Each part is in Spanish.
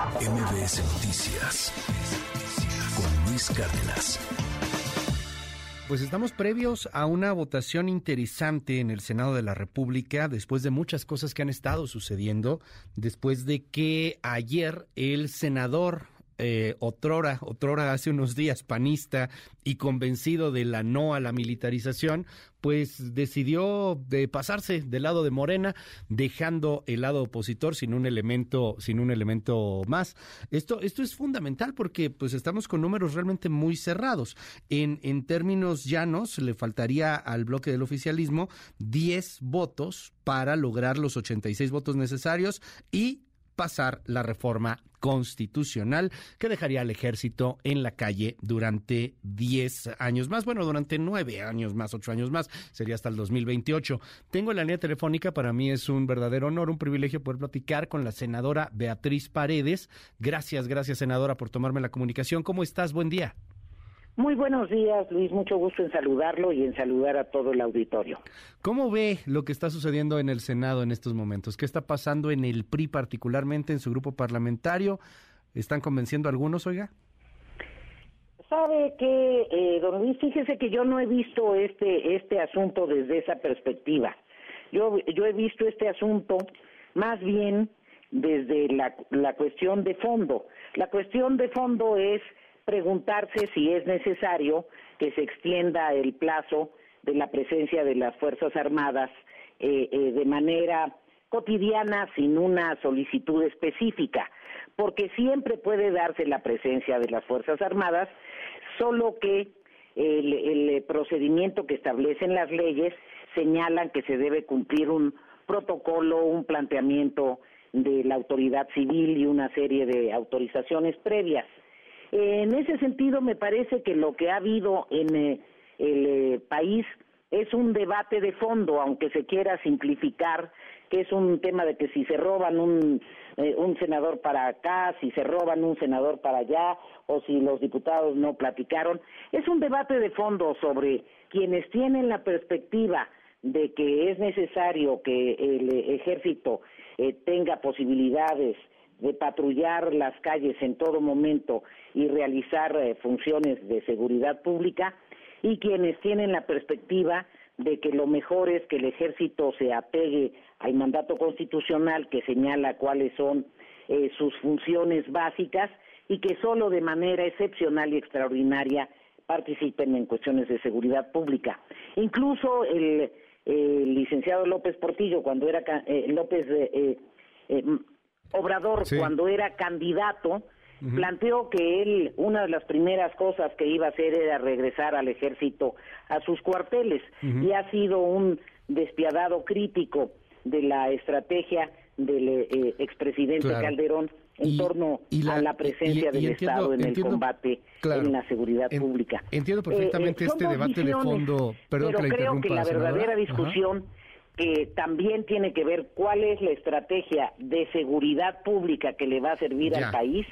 MBS Noticias con Luis Cárdenas. Pues estamos previos a una votación interesante en el Senado de la República después de muchas cosas que han estado sucediendo, después de que ayer el senador eh, otrora, otrora hace unos días panista y convencido de la no a la militarización, pues decidió de pasarse del lado de Morena, dejando el lado opositor sin un elemento, sin un elemento más. Esto, esto es fundamental porque pues estamos con números realmente muy cerrados. En, en términos llanos, le faltaría al bloque del oficialismo 10 votos para lograr los 86 votos necesarios y pasar la reforma constitucional que dejaría al ejército en la calle durante 10 años más, bueno, durante 9 años más, 8 años más, sería hasta el 2028. Tengo la línea telefónica, para mí es un verdadero honor, un privilegio poder platicar con la senadora Beatriz Paredes. Gracias, gracias senadora por tomarme la comunicación. ¿Cómo estás? Buen día. Muy buenos días, Luis. Mucho gusto en saludarlo y en saludar a todo el auditorio. ¿Cómo ve lo que está sucediendo en el Senado en estos momentos? ¿Qué está pasando en el PRI particularmente, en su grupo parlamentario? ¿Están convenciendo a algunos, oiga? Sabe que, eh, don Luis, fíjese que yo no he visto este, este asunto desde esa perspectiva. Yo, yo he visto este asunto más bien desde la, la cuestión de fondo. La cuestión de fondo es preguntarse si es necesario que se extienda el plazo de la presencia de las Fuerzas Armadas eh, eh, de manera cotidiana sin una solicitud específica, porque siempre puede darse la presencia de las Fuerzas Armadas, solo que el, el procedimiento que establecen las leyes señalan que se debe cumplir un protocolo, un planteamiento de la autoridad civil y una serie de autorizaciones previas. En ese sentido, me parece que lo que ha habido en eh, el eh, país es un debate de fondo, aunque se quiera simplificar, que es un tema de que si se roban un, eh, un senador para acá, si se roban un senador para allá, o si los diputados no platicaron, es un debate de fondo sobre quienes tienen la perspectiva de que es necesario que el ejército tenga posibilidades de patrullar las calles en todo momento y realizar eh, funciones de seguridad pública y quienes tienen la perspectiva de que lo mejor es que el ejército se apegue al mandato constitucional que señala cuáles son eh, sus funciones básicas y que solo de manera excepcional y extraordinaria participen en cuestiones de seguridad pública. Incluso el, licenciado López Portillo, cuando era eh, López Obrador, cuando era candidato, planteó que él, una de las primeras cosas que iba a hacer era regresar al ejército a sus cuarteles, y ha sido un despiadado crítico de la estrategia del eh, expresidente Calderón en torno a la presencia del Estado en el combate en la seguridad pública. Entiendo perfectamente eh, este debate de fondo, pero creo que la verdadera discusión que también tiene que ver cuál es la estrategia de seguridad pública que le va a servir al país,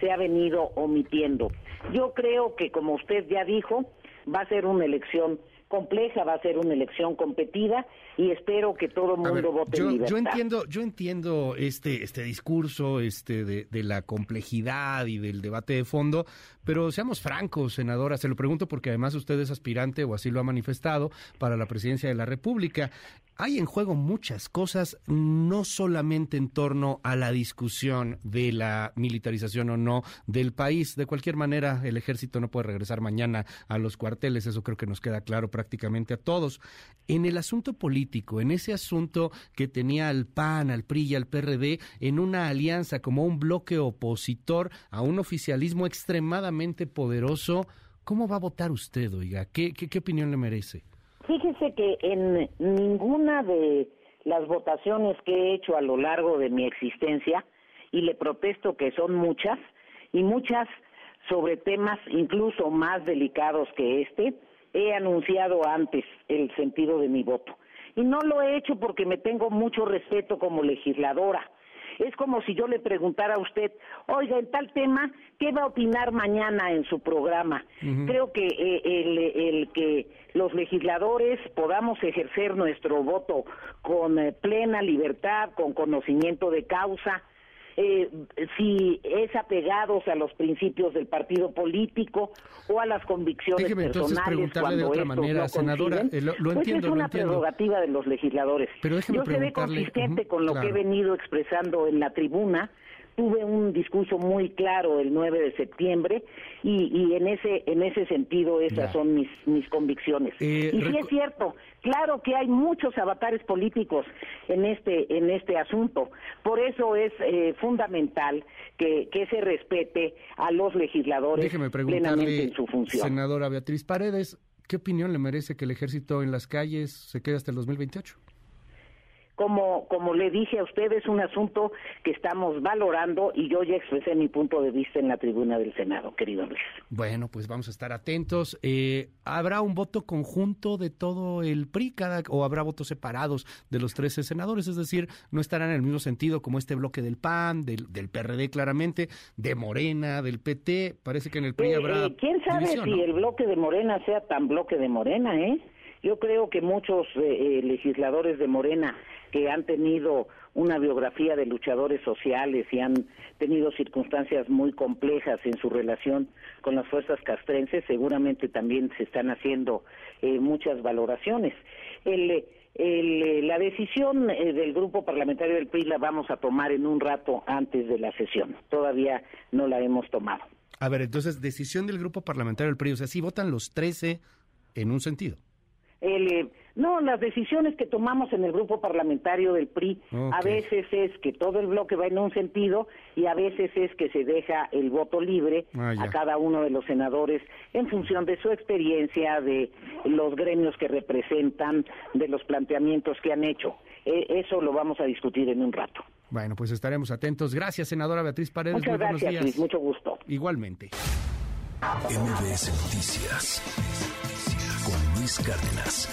se ha venido omitiendo. Yo creo que, como usted ya dijo, va a ser una elección compleja, va a ser una elección competida y espero que todo el mundo vote yo, en libertad. Yo entiendo, yo entiendo este, este discurso este de, de, la complejidad y del debate de fondo, pero seamos francos, senadora, se lo pregunto porque además usted es aspirante o así lo ha manifestado para la presidencia de la República hay en juego muchas cosas, no solamente en torno a la discusión de la militarización o no del país. De cualquier manera, el ejército no puede regresar mañana a los eso creo que nos queda claro prácticamente a todos. En el asunto político, en ese asunto que tenía al PAN, al PRI y al PRD en una alianza como un bloque opositor a un oficialismo extremadamente poderoso, ¿cómo va a votar usted, oiga? qué, qué opinión le merece? Fíjese que en ninguna de las votaciones que he hecho a lo largo de mi existencia, y le protesto que son muchas, y muchas sobre temas incluso más delicados que este, he anunciado antes el sentido de mi voto. Y no lo he hecho porque me tengo mucho respeto como legisladora es como si yo le preguntara a usted, oiga, en tal tema, ¿qué va a opinar mañana en su programa? Creo que eh, el, el, que los legisladores podamos ejercer nuestro voto con eh, plena libertad, con conocimiento de causa, eh, si es apegados a los principios del partido político o a las convicciones Déjeme entonces personales preguntarle de otra manera, senadora, eh, lo, lo pues entiendo, es una lo prerrogativa de los legisladores. Pero Yo seré consistente ujú, con lo claro. que he venido expresando en la tribuna. Tuve un discurso muy claro el 9 de septiembre y, y en ese en ese sentido esas Ya. son mis mis convicciones. Eh, y sí es cierto, claro que hay muchos avatares políticos en este en este asunto. Por eso es eh, fundamental que, que se respete a los legisladores Déjeme plenamente preguntarle, en su función. senadora Beatriz Paredes, ¿qué opinión le merece que el ejército en las calles se quede hasta el 2028? Como, como le dije a usted, es un asunto que estamos valorando y yo ya expresé mi punto de vista en la tribuna del Senado, querido Luis. Bueno, pues vamos a estar atentos. Eh, ¿Habrá un voto conjunto de todo el PRI cada, o habrá votos separados de los 13 senadores? Es decir, no estarán en el mismo sentido como este bloque del PAN, del, del PRD claramente, de Morena, del PT. Parece que en el PRI Eh, habrá. eh, ¿Quién sabe división, si ¿no? el bloque de Morena sea tan bloque de Morena, eh? Yo creo que muchos eh, eh, legisladores de Morena que han tenido una biografía de luchadores sociales y han tenido circunstancias muy complejas en su relación con las fuerzas castrenses, seguramente también se están haciendo eh, muchas valoraciones. El, eh, el, eh, la decisión del grupo parlamentario del PRI la vamos a tomar en un rato antes de la sesión. Todavía no la hemos tomado. A ver, entonces, decisión del grupo parlamentario del PRI. O sea, sí votan los 13 en un sentido. El, eh, no, las decisiones que tomamos en el grupo parlamentario del PRI a veces es que todo el bloque va en un sentido y a veces es que se deja el voto libre Ah, a cada uno de los senadores en función de su experiencia, de los gremios que representan, de los planteamientos que han hecho. Eh, eso lo vamos a discutir en un rato. Bueno, pues estaremos atentos. Gracias, senadora Beatriz Paredes. Muchas Muy buenos gracias, días. Luis. Mucho gusto. Igualmente. MBS Noticias Luis Cárdenas.